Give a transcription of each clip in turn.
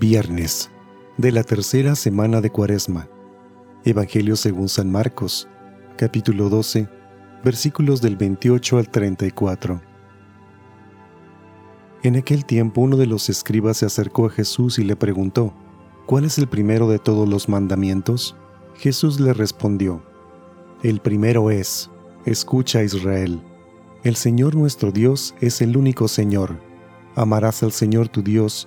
Viernes de la tercera semana de Cuaresma. Evangelio según San Marcos, capítulo 12, versículos del 28 al 34. En aquel tiempo uno de los escribas se acercó a Jesús y le preguntó, ¿Cuál es el primero de todos los mandamientos? Jesús le respondió, El primero es, escucha Israel, el Señor nuestro Dios es el único Señor. Amarás al Señor tu Dios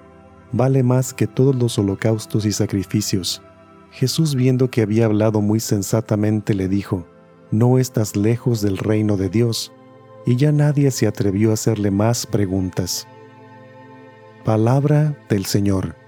vale más que todos los holocaustos y sacrificios. Jesús viendo que había hablado muy sensatamente le dijo, No estás lejos del reino de Dios, y ya nadie se atrevió a hacerle más preguntas. Palabra del Señor.